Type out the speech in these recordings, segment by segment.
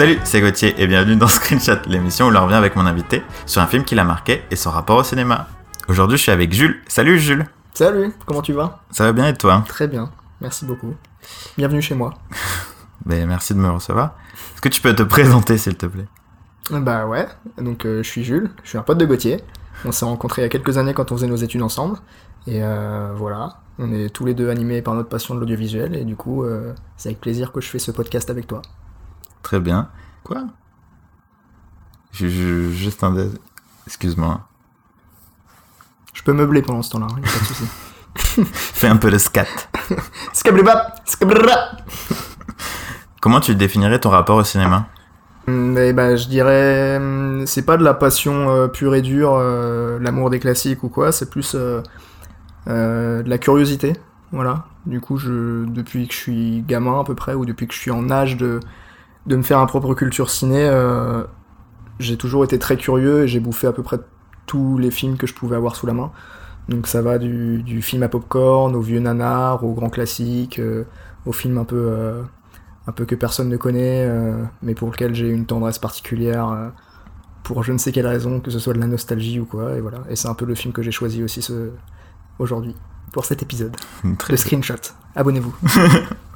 Salut, c'est Gauthier et bienvenue dans Screenshot, l'émission où l'on revient avec mon invité sur un film qui l'a marqué et son rapport au cinéma. Aujourd'hui, je suis avec Jules. Salut Jules. Salut, comment tu vas? Ça va bien et toi? Très bien, merci beaucoup. Bienvenue chez moi. Ben, merci de me recevoir. Est-ce que tu peux te présenter s'il te plaît? Bah ouais, donc euh, je suis Jules, je suis un pote de Gauthier. On s'est rencontrés il y a quelques années quand on faisait nos études ensemble. Et euh, voilà, on est tous les deux animés par notre passion de l'audiovisuel. Et du coup, euh, c'est avec plaisir que je fais ce podcast avec toi. Très bien. Quoi? Je, je- Juste un... Excuse-moi. Je peux meubler pendant ce temps-là, hein, pas de souci. Fais un peu de scat. Comment tu définirais ton rapport au cinéma? Mais bah, je dirais, hum, c'est pas de la passion euh, pure et dure, euh, l'amour des classiques ou quoi, c'est plus euh, de la curiosité, voilà. Du coup, je, depuis que je suis gamin à peu près, ou depuis que je suis en âge de, de me faire un propre culture ciné, euh, j'ai toujours été très curieux et j'ai bouffé à peu près tous les films que je pouvais avoir sous la main. Donc ça va du, du film à popcorn, au vieux nanar, aux grands classiques, euh, aux films un peu, euh, un peu que personne ne connaît, euh, mais pour lequel j'ai une tendresse particulière, pour je ne sais quelle raison, que ce soit de la nostalgie ou quoi, et voilà. Et c'est un peu le film que j'ai choisi aussi ce... aujourd'hui, pour cet épisode. Très Le screenshot. Abonnez-vous.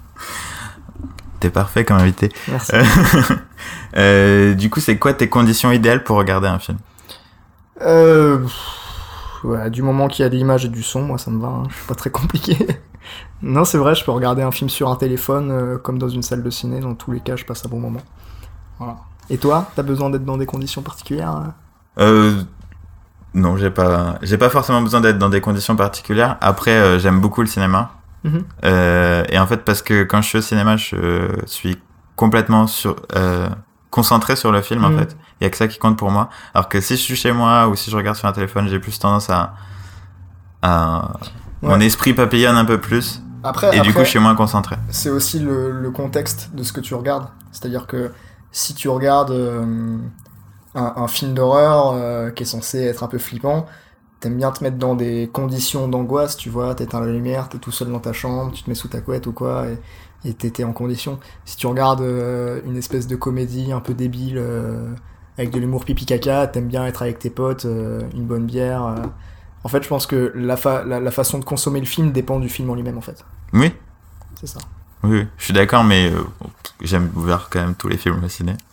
T'es parfait comme invité. Merci. Euh, du coup, c'est quoi tes conditions idéales pour regarder un film? Euh, ouais, du moment qu'il y a de l'image et du son, moi ça me va, hein, je suis pas très compliqué. non, c'est vrai, je peux regarder un film sur un téléphone euh, comme dans une salle de ciné, dans tous les cas, je passe un bon moment. Voilà. Et toi, t'as besoin d'être dans des conditions particulières euh Euh, non, j'ai pas, j'ai pas forcément besoin d'être dans des conditions particulières. Après, euh, j'aime beaucoup le cinéma. Mhm. Euh, et en fait, parce que quand je suis au cinéma, je suis complètement sur, euh, concentré sur le film. En Mhm. fait, il y a que ça qui compte pour moi. Alors que si je suis chez moi ou si je regarde sur un téléphone, j'ai plus tendance à, à mon esprit papillonne un peu plus. Après, Et du coup, je suis moins concentré. c'est aussi le, le contexte de ce que tu regardes. C'est-à-dire que si tu regardes euh, un, un film d'horreur euh, qui est censé être un peu flippant, t'aimes bien te mettre dans des conditions d'angoisse, tu vois, t'éteins la lumière, t'es tout seul dans ta chambre, tu te mets sous ta couette ou quoi, et, t'es en condition. Si tu regardes euh, une espèce de comédie un peu débile, euh, avec de l'humour pipi caca, t'aimes bien être avec tes potes, euh, une bonne bière. En fait, je pense que la, fa- la, la façon de consommer le film dépend du film en lui-même, en fait. Oui, C'est ça. oui, je suis d'accord, mais j'aime voir quand même tous les films au ciné.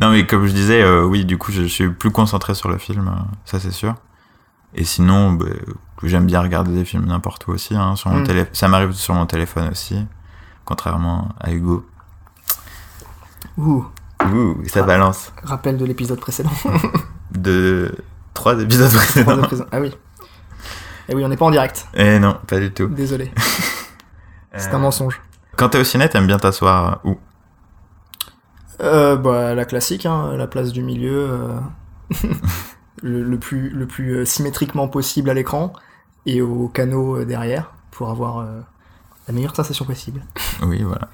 non, mais comme je disais, oui, du coup, je, suis plus concentré sur le film, ça c'est sûr. Et sinon, bah, j'aime bien regarder des films n'importe où aussi. Hein, sur mon Mm. télé... Ça m'arrive sur mon téléphone aussi, contrairement à Hugo. Ouh, Ouh, ça Ah. balance. rappel de l'épisode précédent. De trois épisodes précédents. Ah oui. Et oui, on n'est pas en direct. Eh non, pas du tout. Désolé. C'est Euh, un mensonge. Quand t'es au ciné, t'aimes bien t'asseoir où? Euh, bah, la classique, hein, la place du milieu, euh, le, le plus, le plus euh, symétriquement possible à l'écran et au canot euh, derrière pour avoir euh, la meilleure sensation possible. Oui, voilà.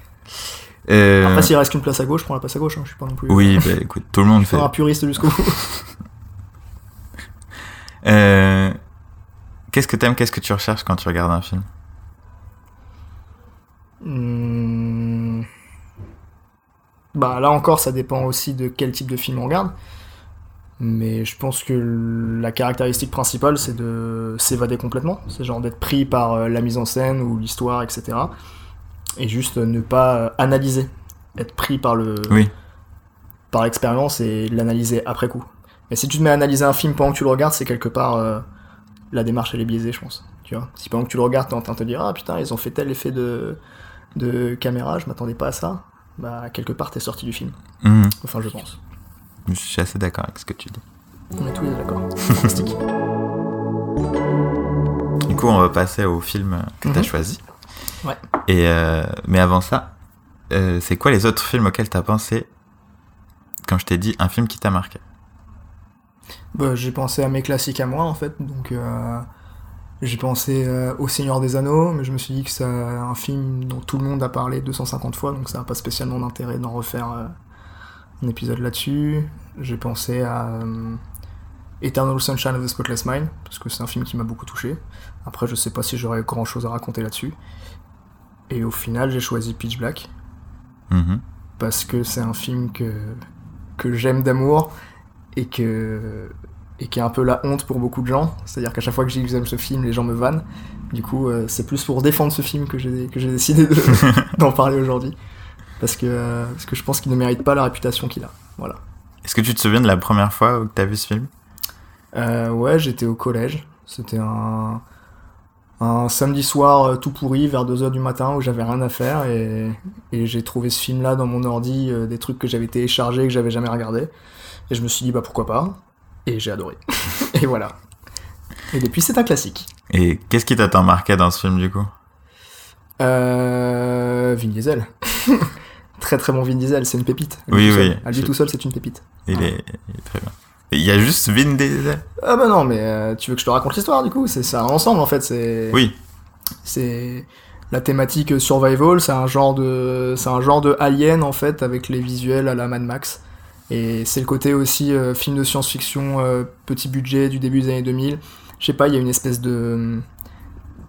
Euh, Après, s'il reste qu'une place à gauche, je prends la place à gauche. Hein, je suis pas non plus. oui, bah écoute, tout le monde je fait. un puriste jusqu'au bout. Euh, Qu'est-ce que t'aimes, qu'est-ce que tu recherches quand tu regardes un film? Hmm. Bah là encore, ça dépend aussi de quel type de film on regarde. Mais je pense que la caractéristique principale, c'est de s'évader complètement. C'est genre d'être pris par euh, la mise en scène ou l'histoire, etc. Et juste ne pas euh, analyser. Être pris par le Oui. par l'expérience et l'analyser après coup. Mais si tu te mets à analyser un film pendant que tu le regardes, c'est quelque part euh, la démarche elle est biaisée, je pense. Tu vois, si pendant que tu le regardes, t'es en train de te dire ah putain ils ont fait tel effet de de caméra, je m'attendais pas à ça. Bah quelque part t'es sorti du film. Mhm. Enfin je pense. Je suis assez d'accord avec ce que tu dis. On est tous les deux d'accord. Fantastique. Du coup, on va passer au film que t'as Mhm. choisi. Ouais. Et euh, mais avant ça, euh, c'est quoi les autres films auxquels t'as pensé quand je t'ai dit un film qui t'a marqué? Bah, j'ai pensé à mes classiques à moi en fait, donc euh, j'ai pensé euh, au Seigneur des Anneaux, mais je me suis dit que c'est un film dont tout le monde a parlé 250 fois, donc ça n'a pas spécialement d'intérêt d'en refaire un épisode là-dessus. J'ai pensé à euh, Eternal Sunshine of the Spotless Mind, parce que c'est un film qui m'a beaucoup touché. Après, je sais pas si j'aurais grand chose à raconter là-dessus. Et au final, j'ai choisi Pitch Black, Mhm. parce que c'est un film que, que j'aime d'amour et que et qui est un peu la honte pour beaucoup de gens. C'est-à-dire qu'à chaque fois que j'aime ce film, les gens me vannent. Du coup, euh, c'est plus pour défendre ce film que j'ai j'ai décidé de- d'en parler aujourd'hui. Parce que, euh, parce que je pense qu'il ne mérite pas la réputation qu'il a. Voilà. Est-ce que tu te souviens de la première fois que t'as vu ce film? Euh, ouais, j'étais au collège. C'était un, un samedi soir euh, tout pourri vers 2h du matin où j'avais rien à faire et, et j'ai trouvé ce film-là dans mon ordi, euh, des trucs que j'avais téléchargés que j'avais jamais regardé. Et je me suis dit, bah pourquoi pas? Et j'ai adoré. et voilà. Et depuis, c'est un classique. Et qu'est-ce qui t'a tant marqué dans ce film du coup? Euh, Vin Diesel. très très bon Vin Diesel, c'est une pépite. À Oui, tout seul. oui. À lui tout seul, c'est une pépite. il est, il est très bien. Il y a juste Vin Diesel? Ah bah non, mais euh, tu veux que je te raconte l'histoire du coup? C'est c'est un ensemble en fait. C'est Oui. c'est la thématique survival. C'est un genre de c'est un genre de alien en fait avec les visuels à la Mad Max. Et c'est le côté aussi euh, film de science-fiction euh, petit budget du début des années 2000. Je sais pas, il y a une espèce de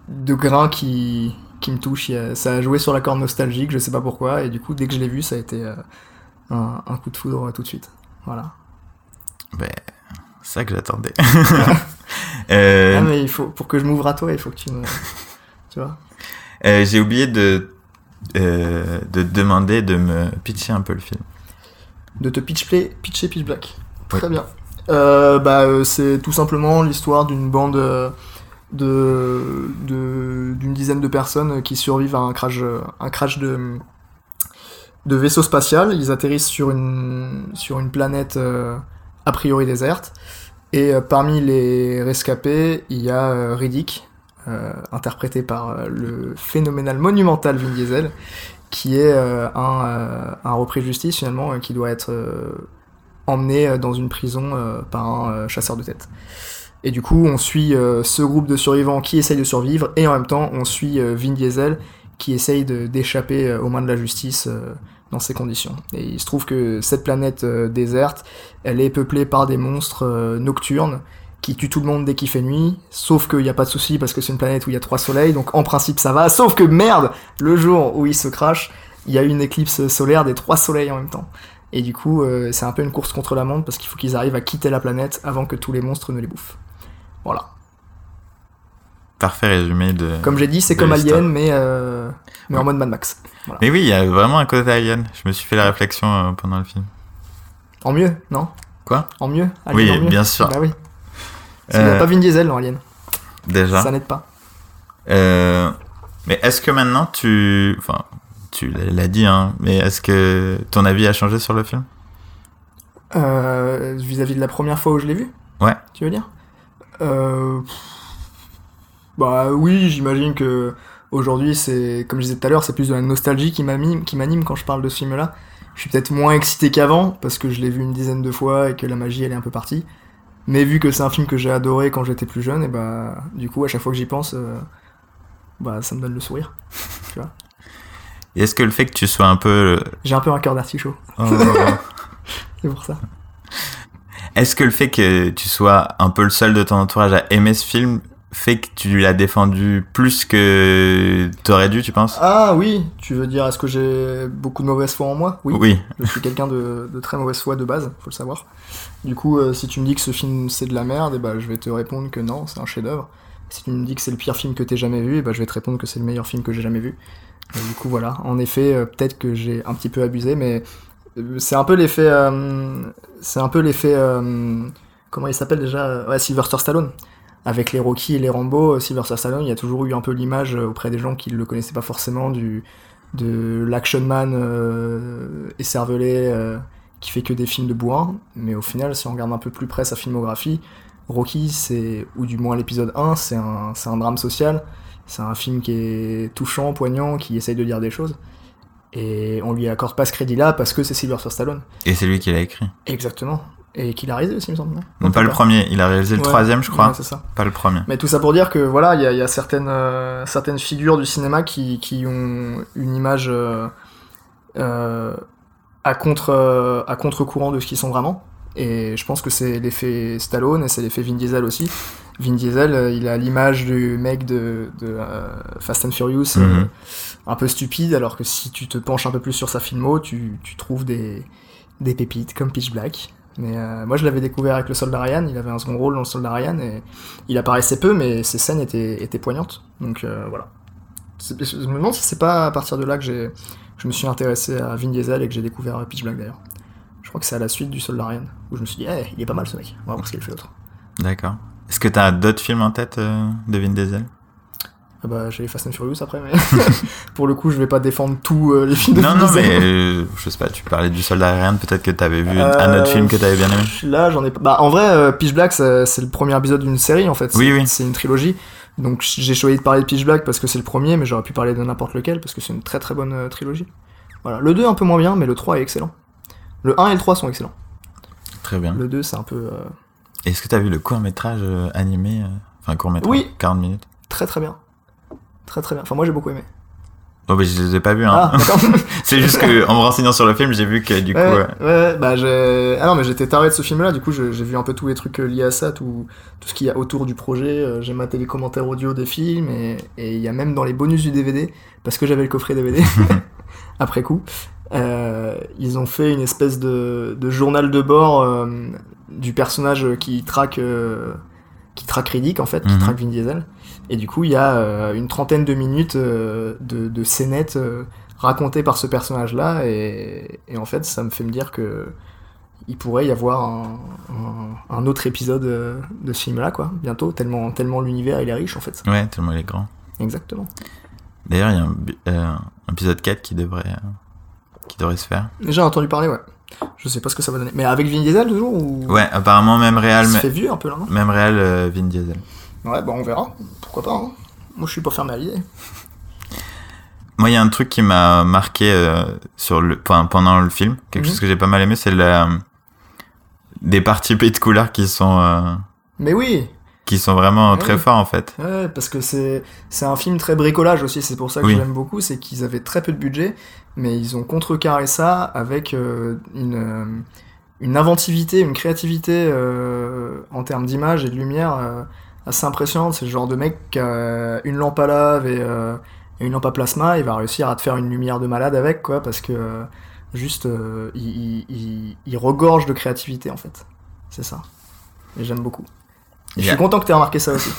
de grain qui qui me touche. Ça a joué sur la corde nostalgique, je sais pas pourquoi. Et du coup, dès que je l'ai vu, ça a été euh, un, un coup de foudre tout de suite. Voilà. Ben, c'est ça que j'attendais. Euh, Ah, mais il faut, pour que je m'ouvre à toi, il faut que tu me. tu vois euh, J'ai oublié de, euh, de te demander de me pitcher un peu le film. De te pitch play, pitcher Pitch Black. Très bien. Bah, c'est tout simplement l'histoire d'une bande d'une dizaine de personnes qui survivent à un crash, de, vaisseau spatial. Ils atterrissent sur une, planète euh, a priori déserte. Et euh, parmi les rescapés, il y a euh, Riddick, interprété par le phénoménal monumental Vin Diesel, qui est un, un repris de justice finalement, qui doit être emmené dans une prison par un chasseur de tête. Et du coup, on suit euh, ce groupe de survivants qui essaye de survivre, et en même temps, on suit euh, Vin Diesel qui essaye d'échapper euh, aux mains de la justice dans ces conditions. Et il se trouve que cette planète déserte, elle est peuplée par des monstres nocturnes qui tuent tout le monde dès qu'il fait nuit, sauf qu'il n'y a pas de souci parce que c'est une planète où il y a trois soleils, donc en principe ça va, sauf que merde, le jour où il se crash, il y a une éclipse solaire des trois soleils en même temps. Et du coup, c'est un peu une course contre la montre parce qu'il faut qu'ils arrivent à quitter la planète avant que tous les monstres ne les bouffent. Voilà. Parfait résumé de. Comme j'ai dit, c'est comme. Alien, mais, euh, mais en mode Mad Max. Mais oui, il y a vraiment un côté alien. Je me suis fait la réflexion euh, pendant le film. En mieux, non? Quoi? En mieux? Alien Oui, en mieux? bien sûr. Bah oui. Parce a Euh, pas Vin Diesel dans Alien. Déjà. Ça n'aide pas. Euh, mais est-ce que maintenant tu. Enfin, tu l'as dit, hein, mais est-ce que ton avis a changé sur le film? Euh, Vis-à-vis de la première fois où je l'ai vu? Ouais. Tu veux dire? Euh... Bah oui, j'imagine que aujourd'hui, c'est comme je disais tout à l'heure, c'est plus de la nostalgie qui m'anime, quand je parle de ce film-là. Je suis peut-être moins excité qu'avant parce que je l'ai vu une dizaine de fois et que la magie elle est un peu partie. Mais vu que c'est un film que j'ai adoré quand j'étais plus jeune, et bah du coup à chaque fois que j'y pense, euh, bah ça me donne le sourire. Et est-ce que le fait que tu sois un peu. J'ai un peu un cœur d'artichaut, Oh. c'est pour ça. Est-ce que le fait que tu sois un peu le seul de ton entourage à aimer ce film fait que tu l'as défendu plus que t'aurais dû, tu penses? Ah oui, tu veux dire est-ce que j'ai beaucoup de mauvaise foi en moi? Oui. Oui. Je suis quelqu'un de, de très mauvaise foi de base, faut le savoir. Du coup, euh, si tu me dis que ce film c'est de la merde, et bah, je vais te répondre que non, c'est un chef-d'œuvre. Si tu me dis que c'est le pire film que t'aies jamais vu, et bah, je vais te répondre que c'est le meilleur film que j'ai jamais vu. Et du coup, voilà. En effet, euh, peut-être que j'ai un petit peu abusé, mais c'est un peu l'effet. euh, euh, comment il s'appelle déjà Ouais, Sylvester Stallone. Avec les Rocky et les Rambo, euh, Sylvester Stallone, il y a toujours eu un peu l'image euh, auprès des gens qui le connaissaient pas forcément de l'action man euh, écervelé euh, qui fait que des films de bourrin. Mais au final, si on regarde un peu plus près sa filmographie, Rocky, c'est ou du moins l'épisode 1, c'est un, c'est un drame social. C'est un film qui est touchant, poignant, qui essaye de dire des choses. Et on lui accorde pas ce crédit-là parce que c'est Sylvester Stallone. Et c'est lui qui l'a écrit. Exactement. Et qu'il a réalisé aussi, il me semble. Non, Non, pas le premier, il a réalisé le Ouais, troisième, je crois. ouais, c'est ça. Pas le premier. Mais tout ça pour dire que voilà, il y a, il y a certaines, euh, certaines figures du cinéma qui, qui ont une image euh, euh, à contre à contre-courant de ce qu'ils sont vraiment. Et je pense que c'est l'effet Stallone et c'est l'effet Vin Diesel aussi. Vin Diesel, il a l'image du mec de, de Fast and Furious, Mhm. Un peu stupide, alors que si tu te penches un peu plus sur sa filmo, tu, tu trouves des, pépites comme Pitch Black. Mais euh, moi, je l'avais découvert avec le Soldat Ryan. Il avait un second rôle dans le Soldat Ryan et il apparaissait peu, mais ses scènes étaient, poignantes. Donc euh, voilà. Je me demande si c'est pas à partir de là que je me suis intéressé à Vin Diesel et que j'ai découvert Pitch Black d'ailleurs. Je crois que c'est à la suite du Soldat Ryan où je me suis dit, eh, il est pas mal ce mec. On va voir ce qu'il fait d'autre. D'accord. Est-ce que t'as d'autres films en tête euh, de Vin Diesel? Ah bah, j'ai les Fast and Furious après, mais pour le coup, je vais pas défendre tous euh, les films de Non, non, mais euh, je sais pas, tu parlais du Soldat Ryan, peut-être que t'avais vu Euh, un autre film que t'avais bien aimé. Là, j'en ai pas. Bah, en vrai, euh, Pitch Black, c'est le premier épisode d'une série en fait. Oui, oui. C'est une trilogie. Donc j'ai choisi de parler de Pitch Black parce que c'est le premier, mais j'aurais pu parler de n'importe lequel parce que c'est une très très bonne euh, trilogie. Voilà. Le 2 un peu moins bien, mais le 3 est excellent. Le 1 et le 3 sont excellents. Très bien. Le 2 c'est un peu euh, Est-ce que t'as vu le court-métrage euh, animé euh, Enfin, court-métrage Oui. 40 minutes? Très très bien. Très très bien. Enfin moi j'ai beaucoup aimé. Oh, bah, je les ai pas vus, hein. Ah. C'est juste que en me renseignant sur le film, j'ai vu que du coup. Ouais, euh, ouais, ouais, bah j'ai. Ah non, mais j'étais taré de ce film-là, du coup j'ai vu un peu tous les trucs euh, liés à ça, tout, tout ce qu'il y a autour du projet. euh, J'ai maté les commentaires audio des films, et et il y a même dans les bonus du DVD, parce que j'avais le coffret DVD, après coup, euh, ils ont fait une espèce de, de journal de bord euh, du personnage qui traque, euh, qui traque Riddick en fait, qui Mhm. traque Vin Diesel. Et du coup, il y a euh, une trentaine de minutes euh, de, de scénettes euh, racontées par ce personnage-là, et, et en fait, ça me fait me dire que il pourrait y avoir un, un- un autre épisode de ce film-là, quoi, bientôt, tellement, tellement l'univers il est riche en fait. Ouais, tellement il est grand. Exactement. D'ailleurs, il y a un, épisode 4 qui devrait, qui devrait se faire. J'ai entendu parler, ouais. Je sais pas ce que ça va donner. Mais avec Vin Diesel toujours ou... Ouais, apparemment, même se mais- fait vieux un peu là, non même réel euh, Vin Diesel. Ouais, bah on verra. Pourquoi pas, hein. Moi je suis pas fermé à l'idée. Moi, il y a un truc qui m'a marqué euh, sur le, enfin, pendant le film, quelque Mhm. chose que j'ai pas mal aimé, c'est la, des parties pays de couleur qui sont, euh, Mais oui qui sont vraiment Oui. très forts en fait. Ouais, parce que c'est c'est un film très bricolage aussi, c'est pour ça que Oui. l'aime beaucoup, c'est qu'ils avaient très peu de budget, mais ils ont contrecarré ça avec euh, une, euh, une inventivité, une créativité euh, en termes d'image et de lumière euh, assez impressionnante. C'est le genre de mec qui a une lampe à lave et, euh, et une lampe à plasma, il va réussir à te faire une lumière de malade avec, quoi, parce que juste, il, il- il- il regorge de créativité en fait. C'est ça. Et j'aime beaucoup. Je suis content que tu aies remarqué ça aussi.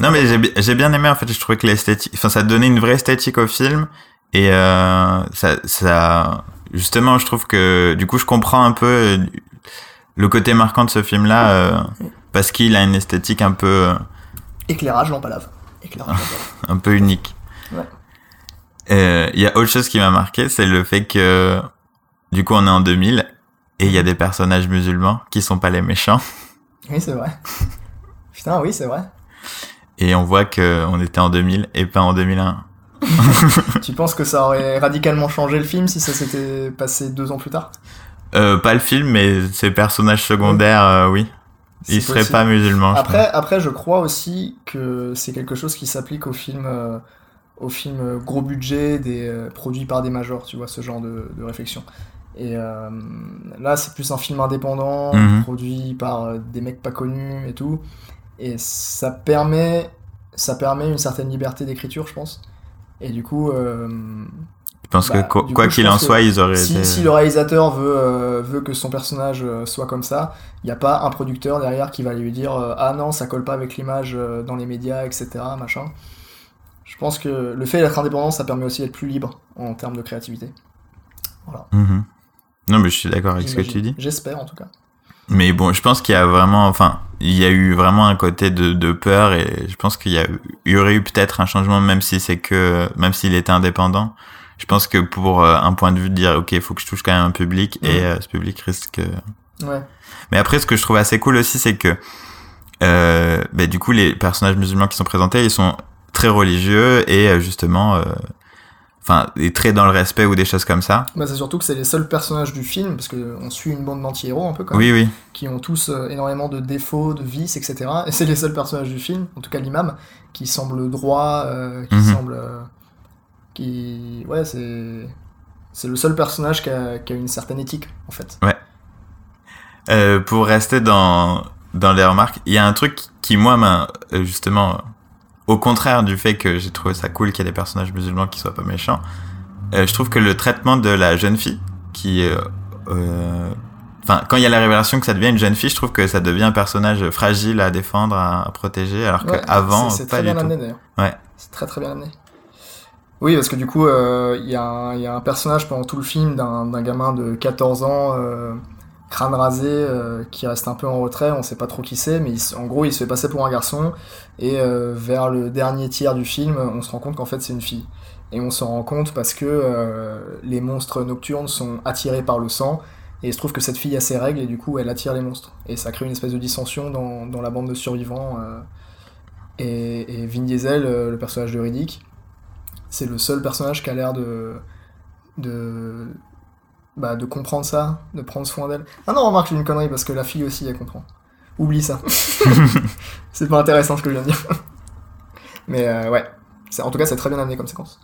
Non, mais j'ai bi- j'ai bien aimé en fait. Je trouvais que l'esthétique, enfin, ça donnait une vraie esthétique au film et euh, ça, ça, justement, je trouve que du coup, je comprends un peu euh, le côté marquant de ce film-là euh, parce qu'il a une esthétique un peu, euh, Éclairage, lampe à lave. Éclairage, un peu unique. Ouais. Il y a autre chose qui m'a marqué, c'est le fait que du coup, on est en 2000 et il y a des personnages musulmans qui sont pas les méchants Oui, c'est vrai. Putain, oui, c'est vrai. et on voit que on était en 2000 et pas en 2001. tu penses que ça aurait radicalement changé le film si ça s'était passé deux ans plus tard? Euh, pas le film, mais ces personnages secondaires, euh, oui. Ils C'est seraient pas musulmans. je Après, après, je crois aussi que c'est quelque chose qui s'applique aux films, euh, aux films euh, gros budget, des, euh, produits par des majors, tu vois, ce genre de, de réflexion. Et euh, là, c'est plus un film indépendant, Mhm. produit par euh, des mecs pas connus et tout. Et ça permet, ça permet une certaine liberté d'écriture, je pense. Et du coup, euh, Je pense Bah, que quoi qu'il en soit, ils auraient si, été... si le réalisateur veut, euh, veut que son personnage euh, soit comme ça, il n'y a pas un producteur derrière qui va lui dire euh, Ah non, ça colle pas avec l'image dans les médias, etc. Machin. Je pense que le fait d'être indépendant, ça permet aussi d'être plus libre en termes de créativité. Mhm. Non, mais je suis d'accord avec ce que tu dis. J'espère en tout cas. Mais bon, je pense qu'il y a vraiment, enfin, il y a eu vraiment un côté de, de peur et je pense qu'il y, a, il y aurait eu peut-être un changement, même si c'est que, même s'il était indépendant. Je pense que pour euh, un point de vue de dire, ok, il faut que je touche quand même un public et euh, ce public risque. euh, Ouais. Mais après, ce que je trouve assez cool aussi, c'est que, euh, bah, du coup, les personnages musulmans qui sont présentés, ils sont très religieux et justement, euh, enfin, et très dans le respect ou des choses comme ça. Bah, c'est surtout que c'est les seuls personnages du film, parce qu'on suit une bande d'anti-héros un peu quand même. Oui, oui. qui ont tous euh, énormément de défauts, de vices, etc. Et c'est les seuls personnages du film, en tout cas l'imam, qui semble droit, euh, qui Mhm. semble... euh, qui... Ouais, c'est... C'est le seul personnage qui a, qui a une certaine éthique, en fait. Euh, pour rester dans, dans les remarques, il y a un truc qui, moi, m'a justement au contraire du fait que j'ai trouvé ça cool qu'il y ait des personnages musulmans qui soient pas méchants, euh, je trouve que le traitement de la jeune fille, qui euh, euh, Enfin, quand il y a la révélation que ça devient une jeune fille, je trouve que ça devient un personnage fragile à défendre, à, à protéger, alors Ouais, qu'avant, c'est- très bien amené d'ailleurs. Ouais. C'est très très bien amené. Oui, parce que du coup, euh, il y, a un- il y a un personnage pendant tout le film d'un d'un gamin de 14 ans, euh, crâne rasé, euh, qui reste un peu en retrait, on sait pas trop qui c'est, mais en gros, il se fait passer pour un garçon, et euh, vers le dernier tiers du film, on se rend compte qu'en fait c'est une fille. Et on s'en rend compte parce que euh, les monstres nocturnes sont attirés par le sang, et il se trouve que cette fille a ses règles, et du coup elle attire les monstres. Et ça crée une espèce de dissension dans, la bande de survivants. et, et Vin Diesel, le personnage de Riddick, c'est le seul personnage qui a l'air de, de, bah, de comprendre ça, de prendre soin d'elle. Ah non, remarque, j'ai une connerie parce que la fille aussi, elle comprend. Oublie ça. c'est pas intéressant ce que je viens de dire. Mais euh, ouais, en tout cas, c'est très bien amené comme séquence.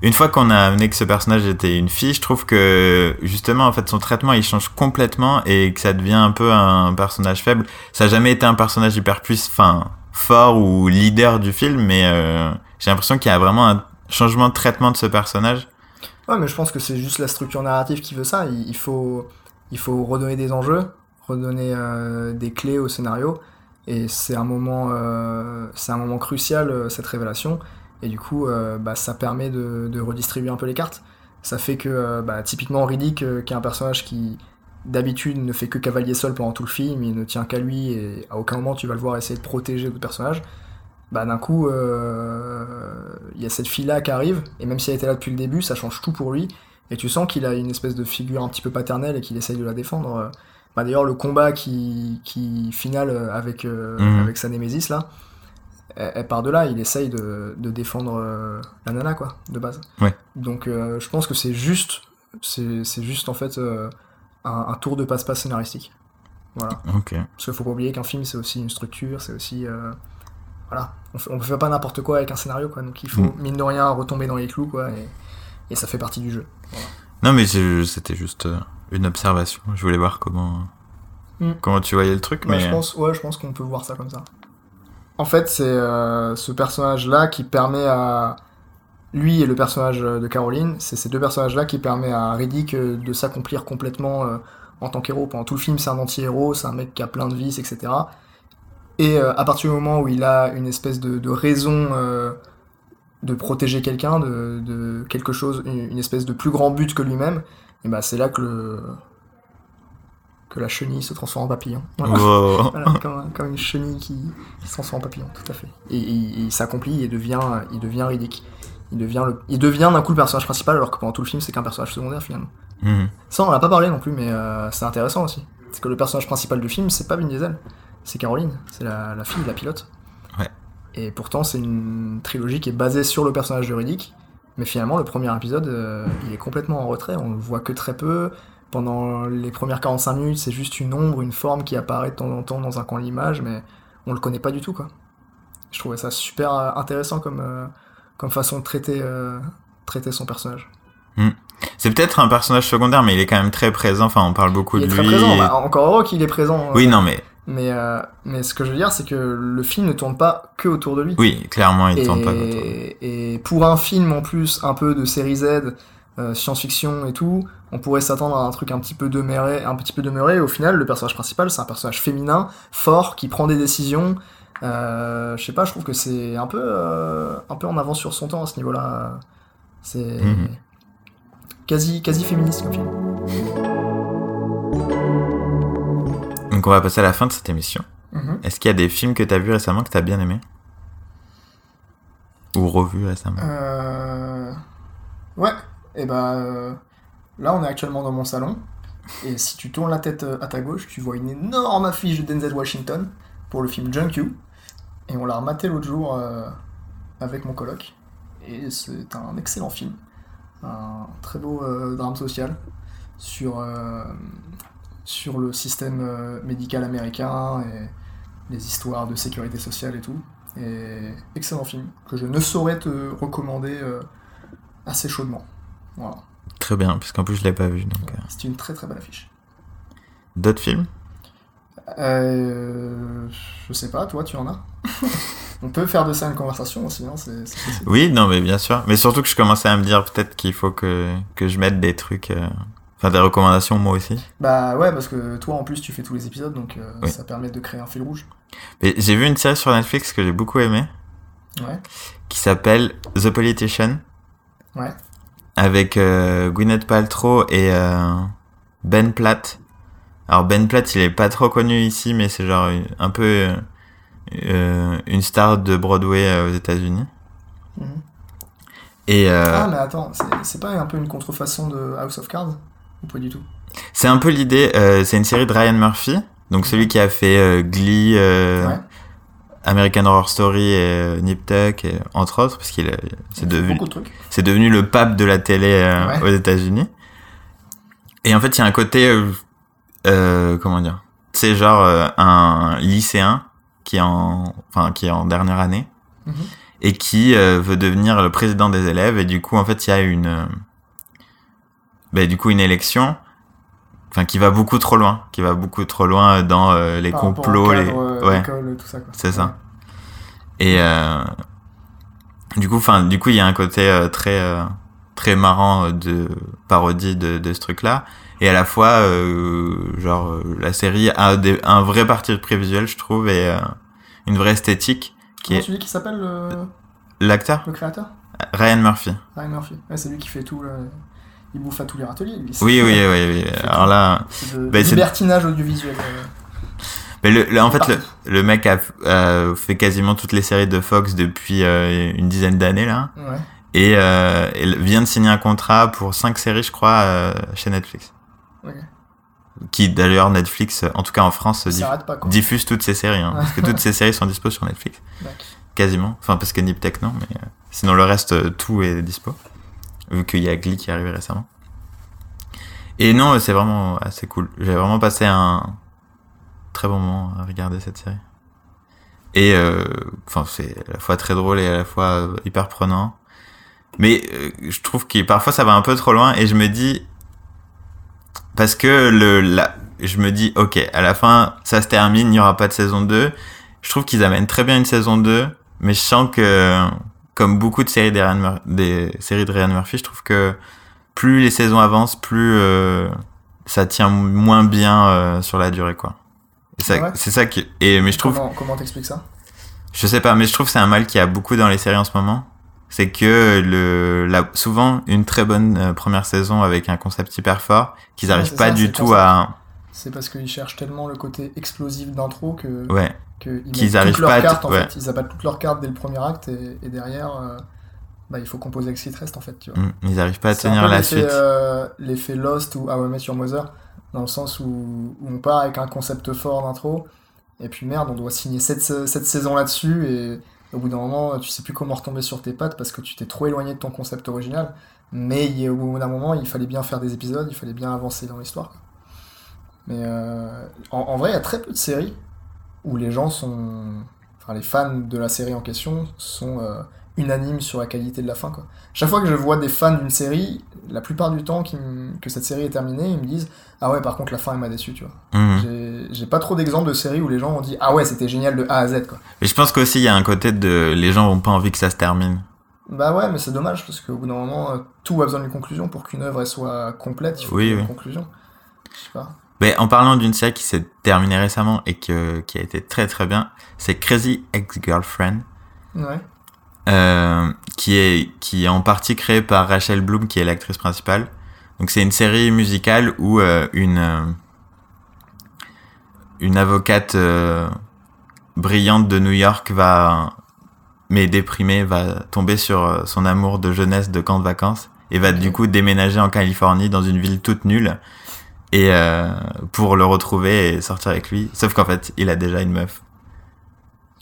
Une fois qu'on a amené que ce personnage était une fille, je trouve que justement, en fait, son traitement il change complètement et que ça devient un peu un personnage faible. Ça n'a jamais été un personnage hyper plus, enfin, fort ou leader du film, mais euh, j'ai l'impression qu'il y a vraiment un changement de traitement de ce personnage. Ouais, mais je pense que c'est juste la structure narrative qui veut ça. Il, faut, redonner des enjeux, redonner euh, des clés au scénario. Et c'est un moment, euh, un moment crucial euh, cette révélation. Et du coup, bah, ça permet de, redistribuer un peu les cartes. Ça fait que, bah, typiquement Riddick, qui est un personnage qui d'habitude ne fait que cavalier seul pendant tout le film, il ne tient qu'à lui et à aucun moment tu vas le voir essayer de protéger d'autres personnages. Bah d'un coup, euh, il y a cette fille-là qui arrive, et même si elle était là depuis le début, ça change tout pour lui. Et tu sens qu'il a une espèce de figure un petit peu paternelle et qu'il essaye de la défendre. Bah, D'ailleurs, le combat qui, qui finale avec, euh, Mhm. avec sa némésis, là, elle, elle part de là, il essaye de, de défendre euh, la nana, quoi, de base. Ouais. Donc euh, je pense que c'est juste, c'est c'est juste en fait euh, un, un tour de passe-passe scénaristique. Voilà. Parce qu'il faut pas oublier qu'un film, c'est aussi une structure, c'est aussi. euh, voilà. On on fait pas n'importe quoi avec un scénario, quoi. Donc il faut, Mm. mine de rien, retomber dans les clous, quoi. Et, et ça fait partie du jeu. Non, mais c'était juste euh, une observation. Je voulais voir comment, Hmm. comment tu voyais le truc, Ouais, mais je pense, ouais, je pense qu'on peut voir ça comme ça. En fait, c'est euh, ce personnage-là qui permet à lui et le personnage de Caroline, c'est ces deux personnages-là qui permet à Riddick de s'accomplir complètement euh, en tant qu'héros. Pendant tout le film, c'est un anti-héros, c'est un mec qui a plein de vices, etc. Et euh, à partir du moment où il a une espèce de, de raison euh, de protéger quelqu'un, de, de quelque chose, une, une espèce de plus grand but que lui-même, et ben c'est là que le que la chenille se transforme en papillon. Voilà. Wow. Voilà, comme, un- comme une chenille qui, qui se transforme en papillon, tout à fait. Et, et- et il s'accomplit et devient, il devient ridicule. Il devient, le, il devient d'un coup le personnage principal alors que pendant tout le film c'est qu'un personnage secondaire finalement. Mhm. Ça on en a pas parlé non plus mais euh, c'est intéressant aussi. C'est que le personnage principal du film c'est pas Vin Diesel, c'est Caroline, c'est la, la fille, la pilote. Ouais. Et pourtant c'est une trilogie qui est basée sur le personnage Riddick, mais finalement le premier épisode euh, il est complètement en retrait, on le voit que très peu. Pendant les premières 45 minutes c'est juste une ombre, une forme qui apparaît de temps en temps dans un coin de l'image, mais on le connaît pas du tout quoi. Je trouvais ça super euh, intéressant comme, euh, comme façon de traiter, euh, traiter son personnage. C'est peut-être un personnage secondaire, mais il est quand même très présent. Enfin, on parle beaucoup Il est de très lui. présent, et- bah, encore heureux qu'il est présent. Oui, non, mais Mais, euh, mais ce que je veux dire, c'est que le film ne tourne pas que autour de lui. oui, clairement, il et, tourne pas. autour. et pour un film en plus, un peu de série Z, euh, science-fiction et tout, on pourrait s'attendre à un truc un petit peu demeuré, un petit peu demeuré. Au final, le personnage principal, c'est un personnage féminin, fort, qui prend des décisions. Euh, je sais pas, je trouve que c'est un peu, euh, un peu en avance sur son temps à ce niveau-là. C'est Mhm. quasi, quasi féministe comme film. Donc, on va passer à la fin de cette émission. Mhm. Est-ce qu'il y a des films que t'as vus récemment que t'as bien aimé Ou revus récemment? Euh... Ouais, et bah euh, là on est actuellement dans mon salon, et si tu tournes la tête euh, à ta gauche, tu vois une énorme affiche de Denzel Washington pour le film Junk You, et on l'a rematé l'autre jour euh, avec mon coloc, et c'est un excellent film, un très beau drame social sur, sur le système euh, médical américain et les histoires de sécurité sociale et tout. Et excellent film que je ne saurais te recommander euh, assez chaudement. Voilà. Très bien, puisqu'en plus je l'ai pas vu. Donc, euh. C'est une très très belle affiche. D'autres films? Euh, je sais pas, toi tu en as? On peut faire de ça une conversation aussi, hein, c'est c'est possible. Oui, non, mais bien sûr. Mais surtout que je commençais à me dire peut-être qu'il faut que, que je mette des trucs, euh, enfin des recommandations moi aussi? Bah ouais, parce que toi en plus tu fais tous les épisodes, donc euh, Oui. ça permet de créer un fil rouge. Mais j'ai vu une série sur Netflix que j'ai beaucoup aimé, Ouais, qui s'appelle The Politician, ouais. avec euh, Gwyneth Paltrow et euh, Ben Platt. Alors Ben Platt, il est pas trop connu ici, mais c'est genre un peu une star de Broadway aux États-Unis. Mhm. Et euh, Ah, mais attends, c'est pas un peu une contrefaçon de House of Cards? Ou pas du tout c'est un peu l'idée. euh, c'est une série de Ryan Murphy, donc celui qui a fait euh, Glee, euh, Ouais. American Horror Story et Nip Tuck, et, entre autres, parce qu'il est, c'est devenu, de devenu le pape de la télé Ouais. aux États-Unis. Et en fait, il y a un côté, comment dire, c'est genre un lycéen qui est en, enfin, qui est en dernière année Mhm. et qui veut devenir le président des élèves. Et du coup, en fait, il y a une, ben, du coup, une élection, enfin, qui va beaucoup trop loin, qui va beaucoup trop loin dans euh, les Par complots, les, euh, ouais. école, tout ça. C'est ça. Et euh, du coup, enfin, du coup, il y a un côté euh, très très marrant de parodie de, de ce truc-là, et à la fois, genre, la série a des- un vrai parti prévisuel, je trouve, et une vraie esthétique qui Comment est tu dis qu'il s'appelle le, l'acteur le créateur? Ryan Murphy. Ryan Murphy. Ouais, c'est lui qui fait tout le... Il bouffe à tous les râteliers. lui. Oui, oui, oui, oui. Alors là, C'est de Ben, c'est- libertinage audiovisuel. euh. mais le, le- en fait, le, le mec a, fait quasiment toutes les séries de Fox depuis euh, une dizaine d'années là. Ouais. et euh, elle vient de signer un contrat pour cinq séries, je crois, euh, chez Netflix. Qui d'ailleurs Netflix, en tout cas en France, Il diff- pas diffuse toutes ces séries, hein, parce que toutes ces séries sont dispo sur Netflix, quasiment. Enfin parce que Nip Tech non, mais euh, sinon le reste euh, tout est dispo, vu qu'il y a Glee qui est arrivé récemment. Et non, c'est vraiment assez cool. J'ai vraiment passé un très bon moment à regarder cette série. Et euh, enfin c'est à la fois très drôle et à la fois euh, hyper prenant. Mais euh, je trouve que parfois ça va un peu trop loin et je me dis parce que le la, je me dis ok à la fin ça se termine il n'y aura pas de saison 2 je trouve qu'ils amènent très bien une saison 2 mais je sens que comme beaucoup de séries des, Ryan Mur- des séries de Ryan Murphy je trouve que plus les saisons avancent plus euh, ça tient moins bien euh, sur la durée quoi. Et ça- Ah ouais c'est ça qui et mais je trouve Comment comment t'expliques ça? Je sais pas, mais je trouve que c'est un mal qu'il y a beaucoup dans les séries en ce moment. C'est que le, la, souvent une très bonne euh, première saison avec un concept hyper fort, qu'ils Ouais, arrivent c'est pas ça, du tout à, C'est parce qu'ils cherchent tellement le côté explosif d'intro que ouais, qu'ils arrivent toutes leurs pas à cartes tout- en ouais. fait. Ils abattent toutes leurs cartes dès le premier acte et, et derrière, euh, bah, il faut composer avec ce qui te reste en fait. Tu vois. mm, ils arrivent pas à C'est tenir la l'effet, suite. euh, L'effet Lost ou How I Met Your Mother, dans le sens où, où on part avec un concept fort d'intro, et puis merde, on doit signer cette, cette saison là-dessus, et au bout d'un moment, tu sais plus comment retomber sur tes pattes parce que tu t'es trop éloigné de ton concept original. Mais il au bout d'un moment, il fallait bien faire des épisodes, il fallait bien avancer dans l'histoire. Mais euh, en, en vrai, il y a très peu de séries où les gens sont. Enfin, les fans de la série en question sont euh, unanimes sur la qualité de la fin. Quoi. Chaque fois que je vois des fans d'une série, la plupart du temps que cette série est terminée, ils me disent Ah ouais, par contre, la fin, elle m'a déçu. Tu vois. Mm. J'ai- pas trop d'exemples de séries où les gens ont dit Ah ouais, c'était génial de A à Z. Quoi. Mais je pense qu'aussi il y a un côté de les gens ont pas envie que ça se termine. Bah ouais, mais c'est dommage parce qu'au bout d'un moment, euh, tout a besoin d'une conclusion pour qu'une œuvre elle soit complète. Il faut Oui, ait oui. une conclusion. Je sais pas. Mais en parlant d'une série qui s'est terminée récemment et que, qui a été très très bien, c'est Crazy Ex-Girlfriend. Ouais. euh, qui est qui est en partie créée par Rachel Bloom qui est l'actrice principale. Donc c'est une série musicale où euh, une euh, une avocate brillante de New York va mais déprimée va tomber sur son amour de jeunesse de camp de vacances et va du coup déménager en Californie dans une ville toute nulle et euh, pour le retrouver et sortir avec lui. Sauf qu'en fait il a déjà une meuf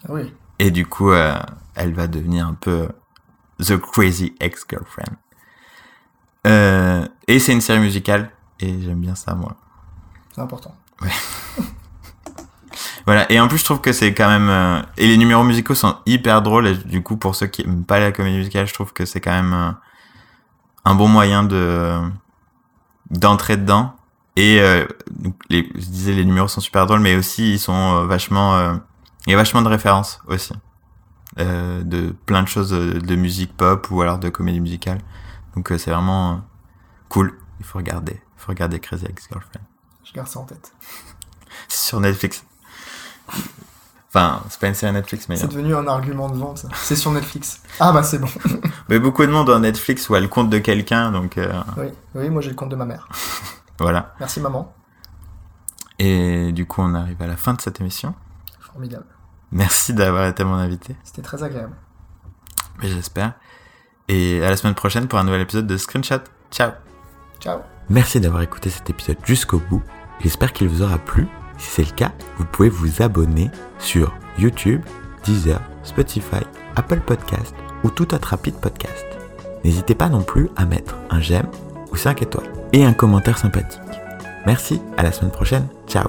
Ah oui. et du coup, euh, elle va devenir un peu The Crazy Ex-Girlfriend. Euh, et c'est une série musicale, et j'aime bien ça, moi. C'est important. Voilà, et en plus, je trouve que c'est quand même... euh, et les numéros musicaux sont hyper drôles, et du coup, pour ceux qui aiment pas la comédie musicale, je trouve que c'est quand même euh, un bon moyen de d'entrer dedans. Et euh, les, je disais, les numéros sont super drôles, mais aussi, ils sont euh, vachement... euh, Il y a vachement de références, aussi. euh, de plein de choses de musique pop ou alors de comédie musicale. Donc c'est vraiment cool. Il faut regarder. Il faut regarder Crazy Ex-Girlfriend. Je garde ça en tête. C'est sur Netflix. Enfin, c'est pas une série Netflix, mais, C'est devenu un argument de vente, ça. C'est sur Netflix. Ah bah c'est bon. mais beaucoup de monde dans Netflix voit le compte de quelqu'un, donc Oui, oui, moi j'ai le compte de ma mère. voilà. Merci maman. Et du coup, on arrive à la fin de cette émission. Formidable. Merci d'avoir été mon invité, C'était très agréable. mais j'espère. Et à la semaine prochaine pour un nouvel épisode de Screenshot. Ciao Ciao. Merci d'avoir écouté cet épisode jusqu'au bout. J'espère qu'il vous aura plu. Si c'est le cas, vous pouvez vous abonner sur YouTube, Deezer, Spotify, Apple Podcast ou tout autre rapide podcast. N'hésitez pas non plus à mettre un j'aime ou 5 étoiles et un commentaire sympathique. Merci, à la semaine prochaine. Ciao